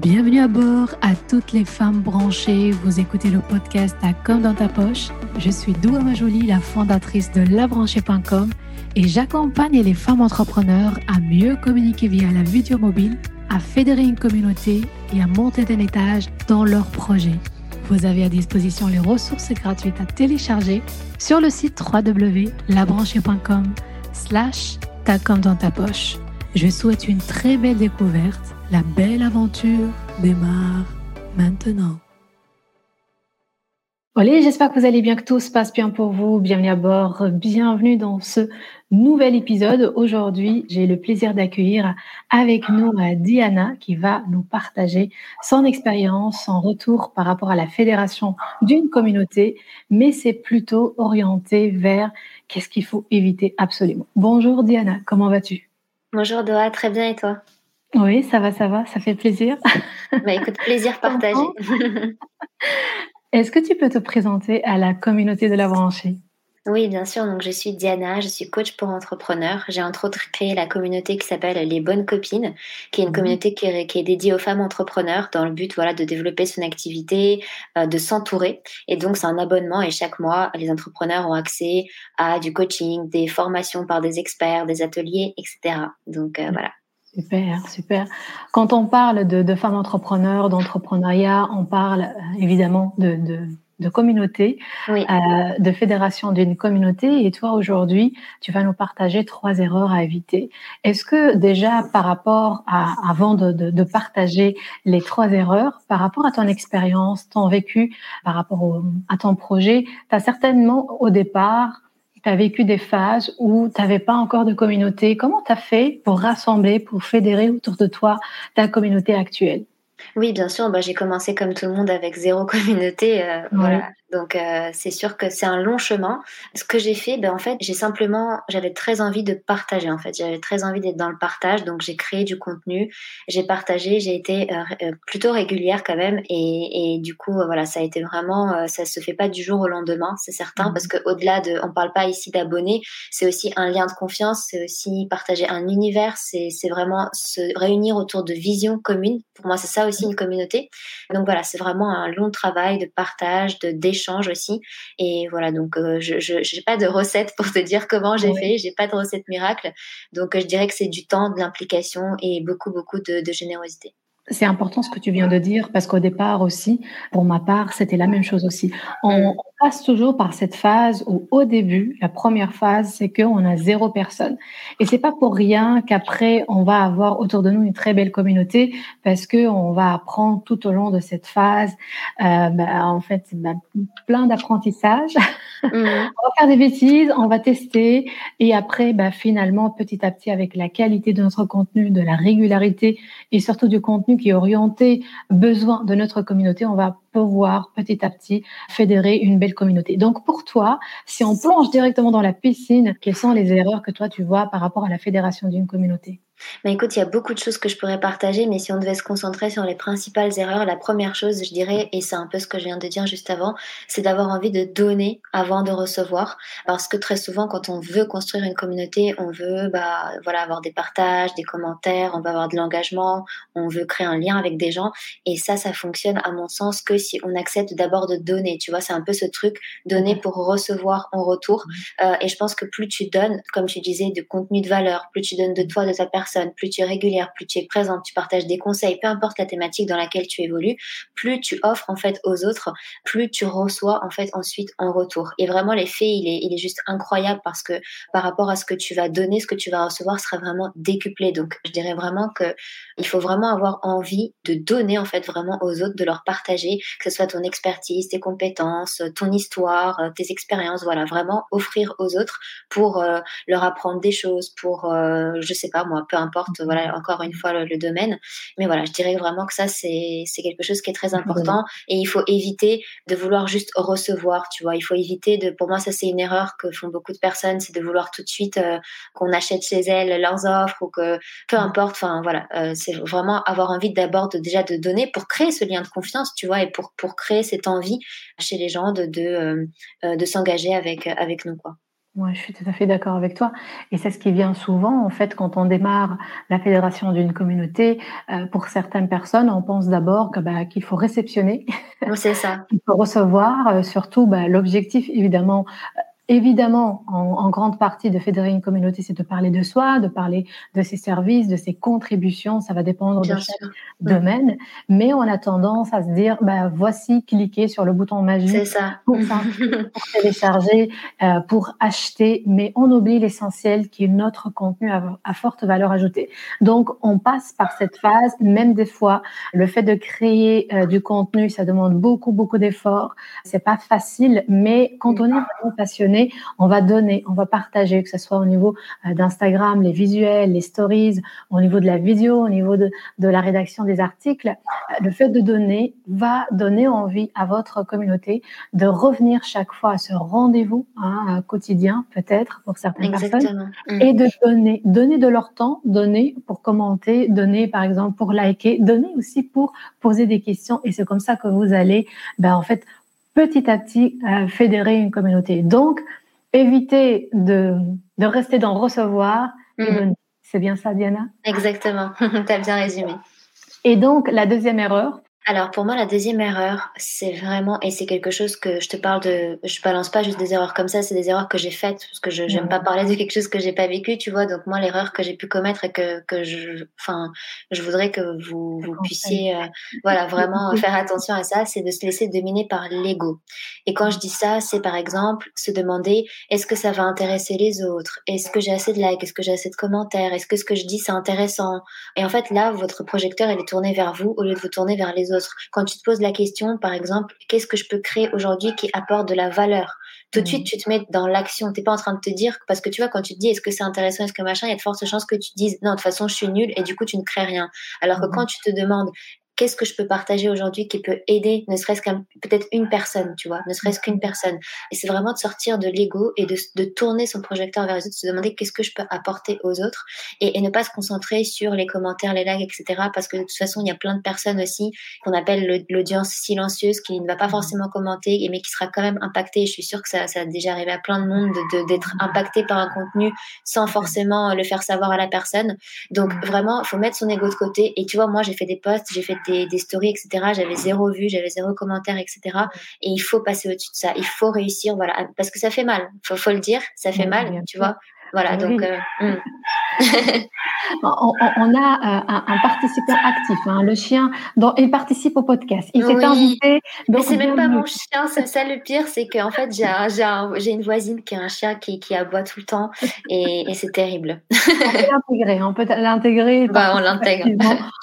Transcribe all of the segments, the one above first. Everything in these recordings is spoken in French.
Bienvenue à bord à toutes les femmes branchées. Vous écoutez le podcast à Comme dans ta poche. Je suis Doua Majoli, la fondatrice de labranchée.com et j'accompagne les femmes entrepreneurs à mieux communiquer via la vidéo mobile, à fédérer une communauté et à monter d'un étage dans leurs projets. Vous avez à disposition les ressources gratuites à télécharger sur le site www.labranchée.com slash ta dans ta poche. Je souhaite une très belle découverte la belle aventure démarre maintenant. Olé, j'espère que vous allez bien, que tout se passe bien pour vous. Bienvenue à bord, bienvenue dans ce nouvel épisode. Aujourd'hui, j'ai le plaisir d'accueillir avec nous euh, Diana qui va nous partager son expérience, son retour par rapport à la fédération d'une communauté, mais c'est plutôt orienté vers qu'est-ce qu'il faut éviter absolument. Bonjour Diana, comment vas-tu? Bonjour Doha, très bien et toi? Oui, ça va, ça va, ça fait plaisir. Bah, écoute, plaisir partagé. Est-ce que tu peux te présenter à la communauté de la branchée? Oui, bien sûr. Donc, je suis Diana, je suis coach pour entrepreneurs. J'ai entre autres créé la communauté qui s'appelle Les Bonnes Copines, qui est une mmh communauté qui est, dédiée aux femmes entrepreneurs dans le but voilà, de développer son activité, euh, de s'entourer. Et donc, c'est un abonnement et chaque mois, les entrepreneurs ont accès à du coaching, des formations par des experts, des ateliers, etc. Donc, euh, mmh. voilà. Super, super. Quand on parle de, femmes entrepreneurs, d'entrepreneuriat, on parle euh, évidemment de, de, communauté, euh, de fédération d'une communauté. Et toi, aujourd'hui, tu vas nous partager trois erreurs à éviter. Est-ce que déjà, par rapport à, avant de, de, partager les trois erreurs, par rapport à ton expérience, ton vécu, par rapport à ton projet, tu as certainement au départ tu as vécu des phases où tu n'avais pas encore de communauté. Comment tu as fait pour rassembler, pour fédérer autour de toi ta communauté actuelle? Oui, bien sûr. Bah, j'ai commencé comme tout le monde avec zéro communauté. Euh, voilà. Donc euh, c'est sûr que c'est un long chemin. Ce que j'ai fait, ben en fait, j'ai simplement, j'avais très envie de partager. En fait, j'avais très envie d'être dans le partage, donc j'ai créé du contenu, j'ai partagé, j'ai été euh, plutôt régulière quand même, et, et du coup, voilà, ça a été vraiment, ça se fait pas du jour au lendemain, c'est certain, mmh. parce que au-delà de, on parle pas ici d'abonnés, c'est aussi un lien de confiance, c'est aussi partager un univers, c'est vraiment se réunir autour de visions communes. Pour moi, c'est ça aussi une communauté. Donc voilà, c'est vraiment un long travail de partage, de d'échange change aussi. Et voilà, donc euh, je n'ai pas de recette pour te dire comment j'ai fait, j'ai pas de recette miracle. Donc je dirais que c'est du temps, de l'implication et beaucoup, beaucoup de générosité. C'est important ce que tu viens de dire parce qu'au départ aussi, pour ma part, c'était la même chose aussi. On, passe toujours par cette phase où au début, la première phase, c'est qu'on a zéro personne. Et c'est pas pour rien qu'après, on va avoir autour de nous une très belle communauté parce que on va apprendre tout au long de cette phase, euh, bah, en fait, bah, plein d'apprentissage. Mmh. on va faire des bêtises, on va tester et après, bah, finalement, petit à petit, avec la qualité de notre contenu, de la régularité et surtout du contenu qui est orienté besoin de notre communauté, on va pouvoir petit à petit fédérer une belle communauté. Donc pour toi, si on plonge directement dans la piscine, quelles sont les erreurs que toi tu vois par rapport à la fédération d'une communauté? Mais écoute, il y a beaucoup de choses que je pourrais partager, mais si on devait se concentrer sur les principales erreurs, la première chose, je dirais, et c'est un peu ce que je viens de dire juste avant, c'est d'avoir envie de donner avant de recevoir. Parce que très souvent, quand on veut construire une communauté, on veut bah, voilà, avoir des partages, des commentaires, on veut avoir de l'engagement, on veut créer un lien avec des gens. Et ça, ça fonctionne, à mon sens, que si on accepte d'abord de donner. Tu vois, c'est un peu ce truc, donner pour recevoir en retour. Euh, et je pense que plus tu donnes, comme tu disais, de contenu de valeur, plus tu donnes de toi, de ta personne, plus tu es régulière, plus tu es présente, tu partages des conseils, peu importe la thématique dans laquelle tu évolues, plus tu offres en fait aux autres, plus tu reçois en fait ensuite en retour. Et vraiment l'effet il est, il est juste incroyable parce que par rapport à ce que tu vas donner, ce que tu vas recevoir sera vraiment décuplé. Donc je dirais vraiment que il faut vraiment avoir envie de donner en fait vraiment aux autres, de leur partager, que ce soit ton expertise, tes compétences, ton histoire, tes expériences, voilà, vraiment offrir aux autres pour euh, leur apprendre des choses, pour euh, je sais pas moi, peu importe, voilà, encore une fois, le, domaine. Mais voilà, je dirais vraiment que ça, c'est quelque chose qui est très important et il faut éviter de vouloir juste recevoir, tu vois. Il faut éviter de, pour moi, ça, c'est une erreur que font beaucoup de personnes, c'est de vouloir tout de suite euh, qu'on achète chez elles leurs offres ou que, peu importe, enfin, voilà, euh, c'est vraiment avoir envie d'abord déjà de donner pour créer ce lien de confiance, tu vois, et pour, pour créer cette envie chez les gens de, de, euh, de s'engager avec, avec nous, quoi. Moi, je suis tout à fait d'accord avec toi. Et c'est ce qui vient souvent, en fait, quand on démarre la fédération d'une communauté. Euh, pour certaines personnes, on pense d'abord bah, qu'il faut réceptionner. C'est ça. Il faut recevoir. Euh, surtout, bah, l'objectif, évidemment, Évidemment, en, grande partie de fédérer une communauté, c'est de parler de soi, de parler de ses services, de ses contributions. Ça va dépendre de chaque domaine. Mais on a tendance à se dire, bah, voici, cliquer sur le bouton magique pour, pour, télécharger, euh, pour acheter. Mais on oublie l'essentiel qui est notre contenu à, forte valeur ajoutée. Donc, on passe par cette phase. Même des fois, le fait de créer euh, du contenu, ça demande beaucoup, beaucoup d'efforts. C'est pas facile. Mais quand on est vraiment passionné, on va donner, on va partager, que ce soit au niveau euh, d'Instagram, les visuels, les stories, au niveau de la vidéo, au niveau de, la rédaction des articles. Euh, le fait de donner va donner envie à votre communauté de revenir chaque fois à ce rendez-vous hein, quotidien, peut-être pour certaines personnes, mm. et de donner, donner de leur temps, donner pour commenter, donner par exemple pour liker, donner aussi pour poser des questions. Et c'est comme ça que vous allez, ben, en fait, petit à petit euh, fédérer une communauté. Donc, éviter de, de rester dans recevoir et mm. C'est bien ça, Diana? Exactement, tu as bien résumé. Et donc, la deuxième erreur, alors pour moi, la deuxième erreur, c'est vraiment, et c'est quelque chose que je te parle de, je balance pas juste des erreurs comme ça, c'est des erreurs que j'ai faites, parce que je n'aime pas parler de quelque chose que j'ai pas vécu, tu vois. Donc moi, l'erreur que j'ai pu commettre et que, que je, enfin, je voudrais que vous, vous puissiez, euh, voilà, vraiment faire attention à ça, c'est de se laisser dominer par l'ego. Et quand je dis ça, c'est par exemple se demander, est-ce que ça va intéresser les autres? Est-ce que j'ai assez de likes? Est-ce que j'ai assez de commentaires? Est-ce que ce que je dis c'est intéressant? Et en fait, là, votre projecteur il est tourné vers vous au lieu de vous tourner vers les autres. Quand tu te poses la question, par exemple, qu'est-ce que je peux créer aujourd'hui qui apporte de la valeur? Tout de suite, tu te mets dans l'action. Tu n'es pas en train de te dire, parce que tu vois, quand tu te dis est-ce que c'est intéressant, est-ce que machin, il y a de fortes chances que tu te dises non, de toute façon, je suis nulle et du coup, tu ne crées rien. Alors que quand tu te demandes qu'est-ce que je peux partager aujourd'hui qui peut aider, ne serait-ce qu'un peut-être une personne, tu vois, ne serait-ce qu'une personne. Et c'est vraiment de sortir de l'ego et de, de, tourner son projecteur vers les autres, de se demander qu'est-ce que je peux apporter aux autres et, et, ne pas se concentrer sur les commentaires, les likes, etc. Parce que de toute façon, il y a plein de personnes aussi qu'on appelle l'audience silencieuse qui ne va pas forcément commenter, mais qui sera quand même impactée. Je suis sûre que ça, ça a déjà arrivé à plein de monde d'être impacté par un contenu sans forcément le faire savoir à la personne. Donc vraiment, il faut mettre son ego de côté. Et tu vois, moi, j'ai fait des posts, j'ai fait des, stories, etc. J'avais zéro vue, j'avais zéro commentaire, etc. Et il faut passer au-dessus de ça. Il faut réussir, voilà, parce que ça fait mal. Faut, faut le dire, ça fait mal, tu vois. Voilà, donc. Euh, hmm. on, a euh, un, participant actif, hein, le chien, dont il participe au podcast. Il s'est invité. Mais c'est même pas mon chien, c'est ça le pire, c'est qu'en fait, j'ai une voisine qui a un chien qui, qui aboie tout le temps et, c'est terrible. on peut l'intégrer, on peut l'intégrer. Bah, on l'intègre.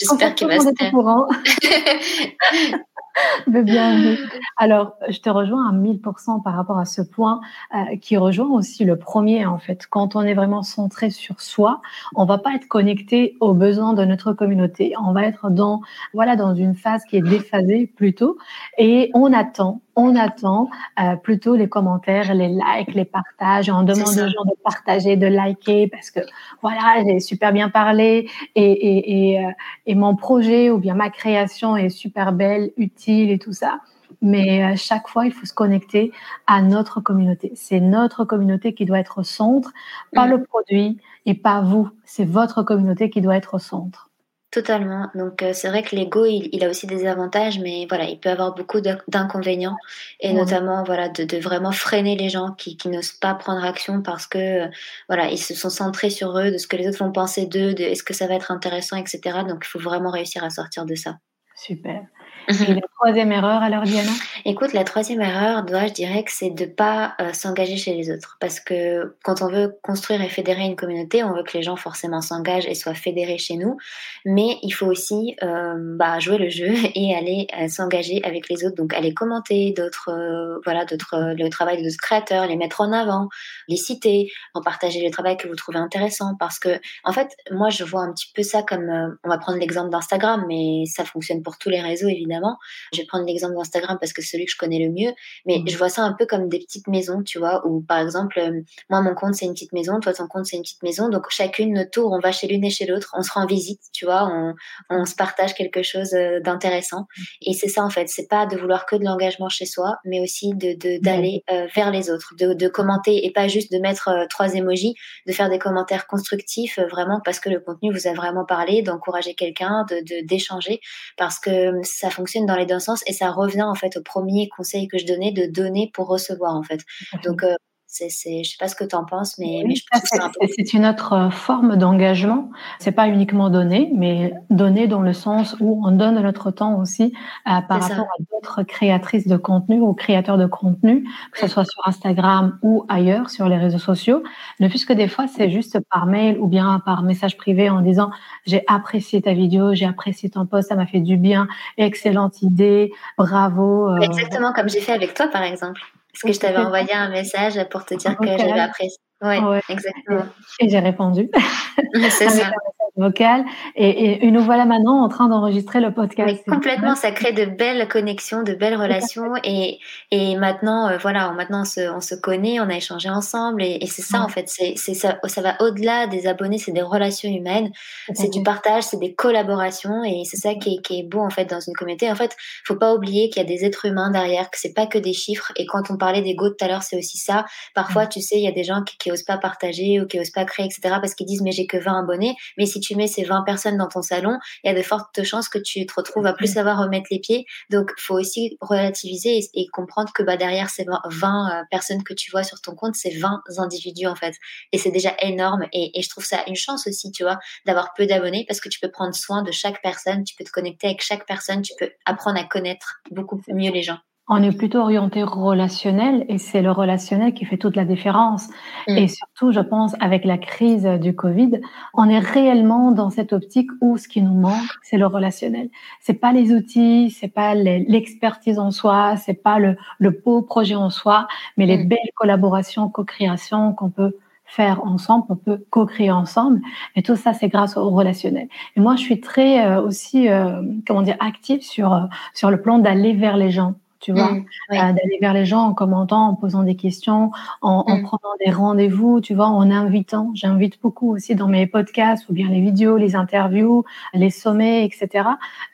J'espère qu'il va se taire. bien. Alors, je te rejoins à 1000% par rapport à ce point euh, qui rejoint aussi le premier, en fait. Quand on est vraiment centré sur soi, on va pas être connecté aux besoins de notre communauté. On va être dans, voilà, dans une phase qui est déphasée plutôt. Et on attend, on attend euh, plutôt les commentaires, les likes, les partages. On demande aux gens de partager, de liker parce que voilà, j'ai super bien parlé et, et, et, euh, et, mon projet ou bien ma création est super belle, utile et tout ça. Mais à euh, chaque fois, il faut se connecter à notre communauté. C'est notre communauté qui doit être au centre, pas mm. le produit et pas vous. C'est votre communauté qui doit être au centre. Totalement. Donc euh, c'est vrai que l'ego, il, a aussi des avantages, mais voilà, il peut avoir beaucoup d'inconvénients, et notamment voilà de, vraiment freiner les gens qui, n'osent pas prendre action parce que euh, voilà, ils se sont centrés sur eux, de ce que les autres vont penser d'eux, de est-ce que ça va être intéressant, etc. Donc il faut vraiment réussir à sortir de ça. Super. Et la troisième erreur, alors Diana? Écoute, la troisième erreur, je dirais que c'est de ne pas euh, s'engager chez les autres. Parce que quand on veut construire et fédérer une communauté, on veut que les gens forcément s'engagent et soient fédérés chez nous. Mais il faut aussi euh, bah, jouer le jeu et aller euh, s'engager avec les autres. Donc aller commenter d'autres, voilà, d'autres, le travail d'autres créateurs, les mettre en avant, les citer, en partager le travail que vous trouvez intéressant. Parce que, en fait, moi, je vois un petit peu ça comme, on va prendre l'exemple d'Instagram, mais ça fonctionne pour tous les réseaux évidemment évidemment. Je vais prendre l'exemple d'Instagram parce que c'est celui que je connais le mieux, mais mmh. je vois ça un peu comme des petites maisons, tu vois, où par exemple, euh, moi, mon compte, c'est une petite maison, toi, ton compte, c'est une petite maison. Donc, chacune, notre tour, on va chez l'une et chez l'autre, on se rend visite, tu vois, on, on se partage quelque chose euh, d'intéressant. Mmh. Et c'est ça, en fait, c'est pas de vouloir que de l'engagement chez soi, mais aussi d'aller de, d'aller euh, vers les autres, de, de, commenter et pas juste de mettre trois émojis, de faire des commentaires constructifs, vraiment parce que le contenu vous a vraiment parlé, d'encourager quelqu'un, de d'échanger, parce que ça fonctionne dans les deux sens et ça revient en fait au premier conseil que je donnais de donner pour recevoir en fait. Donc euh, c'est, c'est, je sais pas ce que tu en penses, mais, mais je c'est, c'est une autre euh, forme d'engagement. C'est pas uniquement donner, mais donner dans le sens où on donne notre temps aussi euh, par rapport à d'autres créatrices de contenu ou créateurs de contenu, que ce soit sur Instagram ou ailleurs sur les réseaux sociaux. Ne plus que des fois, c'est juste par mail ou bien par message privé en disant j'ai apprécié ta vidéo, j'ai apprécié ton post, ça m'a fait du bien, excellente idée, bravo. Euh, Exactement comme j'ai fait avec toi, par exemple. Parce que je t'avais envoyé un message pour te dire que j'avais apprécié. Oui, ouais. exactement. Et j'ai répondu. C'est ça vocal. Et, et, nous voilà maintenant en train d'enregistrer le podcast. Oui, complètement, ça crée de belles connexions, de belles relations. Et, et maintenant, euh, voilà, maintenant on se, on se, connaît, on a échangé ensemble. Et, et c'est ça, en fait, c'est ça, ça va au-delà des abonnés, c'est des relations humaines, c'est du partage, c'est des collaborations. Et c'est ça qui est, qui est, beau, en fait, dans une communauté. En fait, faut pas oublier qu'il y a des êtres humains derrière, que c'est pas que des chiffres. Et quand on parlait d'ego tout à l'heure, c'est aussi ça. Parfois, tu sais, il y a des gens qui, qui osent pas partager ou qui osent pas créer, etc. parce qu'ils disent, mais j'ai que 20 abonnés. Mais si tu mets ces 20 personnes dans ton salon, il y a de fortes chances que tu te retrouves à plus savoir remettre les pieds. Donc, faut aussi relativiser et, comprendre que bah, derrière ces 20 euh, personnes que tu vois sur ton compte, c'est 20 individus en fait. Et c'est déjà énorme. Et, et, je trouve ça une chance aussi, tu vois, d'avoir peu d'abonnés parce que tu peux prendre soin de chaque personne, tu peux te connecter avec chaque personne, tu peux apprendre à connaître beaucoup mieux les gens. On est plutôt orienté relationnel et c'est le relationnel qui fait toute la différence. Mm. Et surtout, je pense, avec la crise du Covid, on est réellement dans cette optique où ce qui nous manque, c'est le relationnel. C'est pas les outils, c'est pas l'expertise en soi, c'est pas le, le, beau projet en soi, mais les mm. belles collaborations, co-créations qu'on peut faire ensemble, on peut co-créer ensemble. Et tout ça, c'est grâce au relationnel. Et moi, je suis très euh, aussi, euh, comment dire, active sur euh, sur le plan d'aller vers les gens tu vois, mmh, euh, d'aller vers les gens en commentant, en posant des questions, en, en mmh. prenant des rendez-vous, tu vois, en invitant. J'invite beaucoup aussi dans mes podcasts ou bien les vidéos, les interviews, les sommets, etc.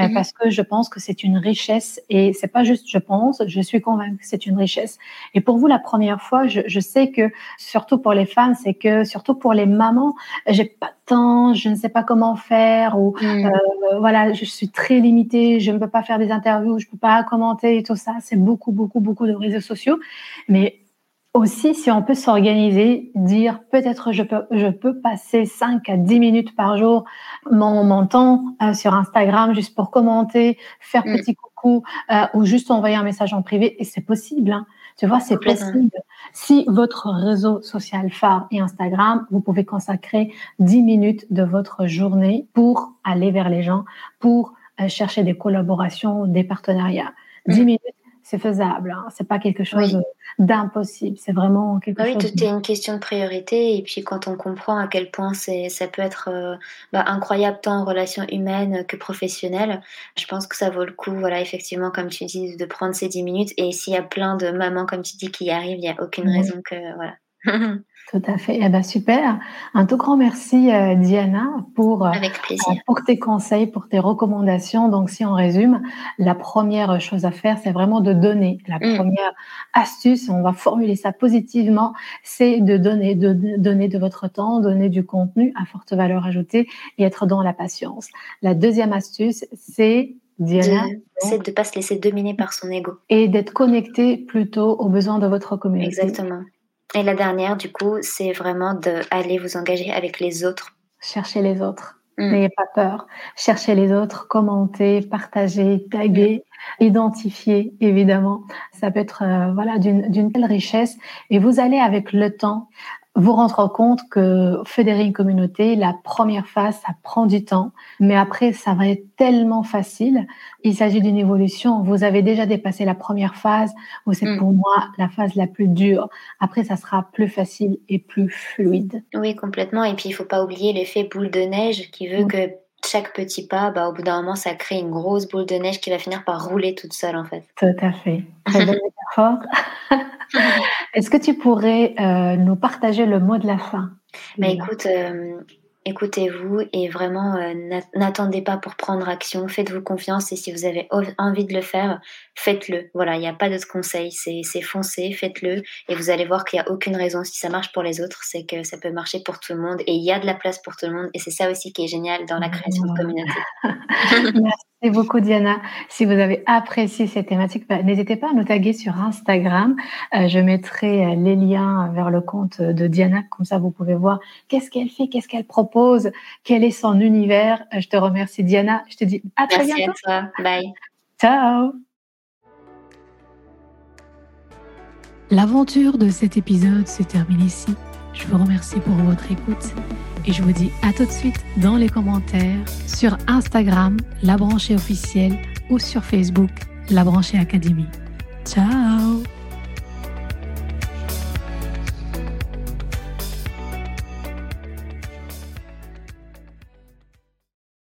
Euh, mmh. Parce que je pense que c'est une richesse et c'est pas juste je pense, je suis convaincue que c'est une richesse. Et pour vous, la première fois, je, je sais que surtout pour les femmes, c'est que surtout pour les mamans, j'ai pas temps, je ne sais pas comment faire ou euh, voilà, je suis très limitée, je ne peux pas faire des interviews, je ne peux pas commenter et tout ça c'est beaucoup, beaucoup, beaucoup de réseaux sociaux. Mais aussi, si on peut s'organiser, dire peut-être je peux, je peux passer 5 à 10 minutes par jour mon, mon temps euh, sur Instagram juste pour commenter, faire mm. petit coucou euh, ou juste envoyer un message en privé. Et c'est possible. Hein. Tu vois, c'est possible. Si votre réseau social phare est Instagram, vous pouvez consacrer 10 minutes de votre journée pour aller vers les gens, pour euh, chercher des collaborations, des partenariats. 10 mm. minutes, c'est faisable. Hein. C'est pas quelque chose d'impossible. C'est vraiment quelque bah chose. Oui, tout est une question de priorité. Et puis quand on comprend à quel point c'est, ça peut être euh, bah, incroyable tant en relation humaine que professionnelle, je pense que ça vaut le coup. Voilà, effectivement, comme tu dis, de prendre ces 10 minutes. Et s'il y a plein de mamans, comme tu dis, qui y arrivent, il n'y a aucune raison que voilà. Tout à fait. Eh ben, super. Un tout grand merci, euh, Diana, pour, euh, pour tes conseils, pour tes recommandations. Donc, si on résume, la première chose à faire, c'est vraiment de donner. La mm. première astuce, on va formuler ça positivement, c'est de donner, de, donner de votre temps, donner du contenu à forte valeur ajoutée et être dans la patience. La deuxième astuce, c'est Diana, c'est de ne pas se laisser dominer par son ego. Et d'être connecté plutôt aux besoins de votre communauté. Exactement. Et la dernière, du coup, c'est vraiment d'aller vous engager avec les autres. Chercher les autres. Mm. N'ayez pas peur. Cherchez les autres, commentez, partagez, taguez, mm. identifiez, évidemment. Ça peut être euh, voilà d'une telle richesse. Et vous allez avec le temps vous rendre compte que fédérer une communauté, la première phase, ça prend du temps, mais après, ça va être tellement facile. Il s'agit d'une évolution. Vous avez déjà dépassé la première phase, où c'est mm. pour moi la phase la plus dure. Après, ça sera plus facile et plus fluide. Oui, complètement. Et puis, il faut pas oublier l'effet boule de neige qui veut mm. que chaque petit pas, bah, au bout d'un moment, ça crée une grosse boule de neige qui va finir par rouler toute seule, en fait. Tout à fait. Très belle métaphore. Est-ce que tu pourrais euh, nous partager le mot de la fin bah, Écoute, euh, écoutez-vous et vraiment euh, n'attendez pas pour prendre action, faites-vous confiance et si vous avez envie de le faire, faites-le. Voilà, il n'y a pas d'autre conseil, c'est foncez, faites-le et vous allez voir qu'il n'y a aucune raison si ça marche pour les autres, c'est que ça peut marcher pour tout le monde et il y a de la place pour tout le monde et c'est ça aussi qui est génial dans la création de communauté. Merci beaucoup Diana. Si vous avez apprécié cette thématique, bah, n'hésitez pas à nous taguer sur Instagram. Euh, je mettrai euh, les liens vers le compte de Diana, comme ça vous pouvez voir qu'est-ce qu'elle fait, qu'est-ce qu'elle propose, quel est son univers. Euh, je te remercie Diana. Je te dis à très bientôt. Merci à toi. Bye. Ciao. L'aventure de cet épisode se termine ici. Je vous remercie pour votre écoute et je vous dis à tout de suite dans les commentaires sur Instagram, La Branchée officielle ou sur Facebook, La Branchée Académie. Ciao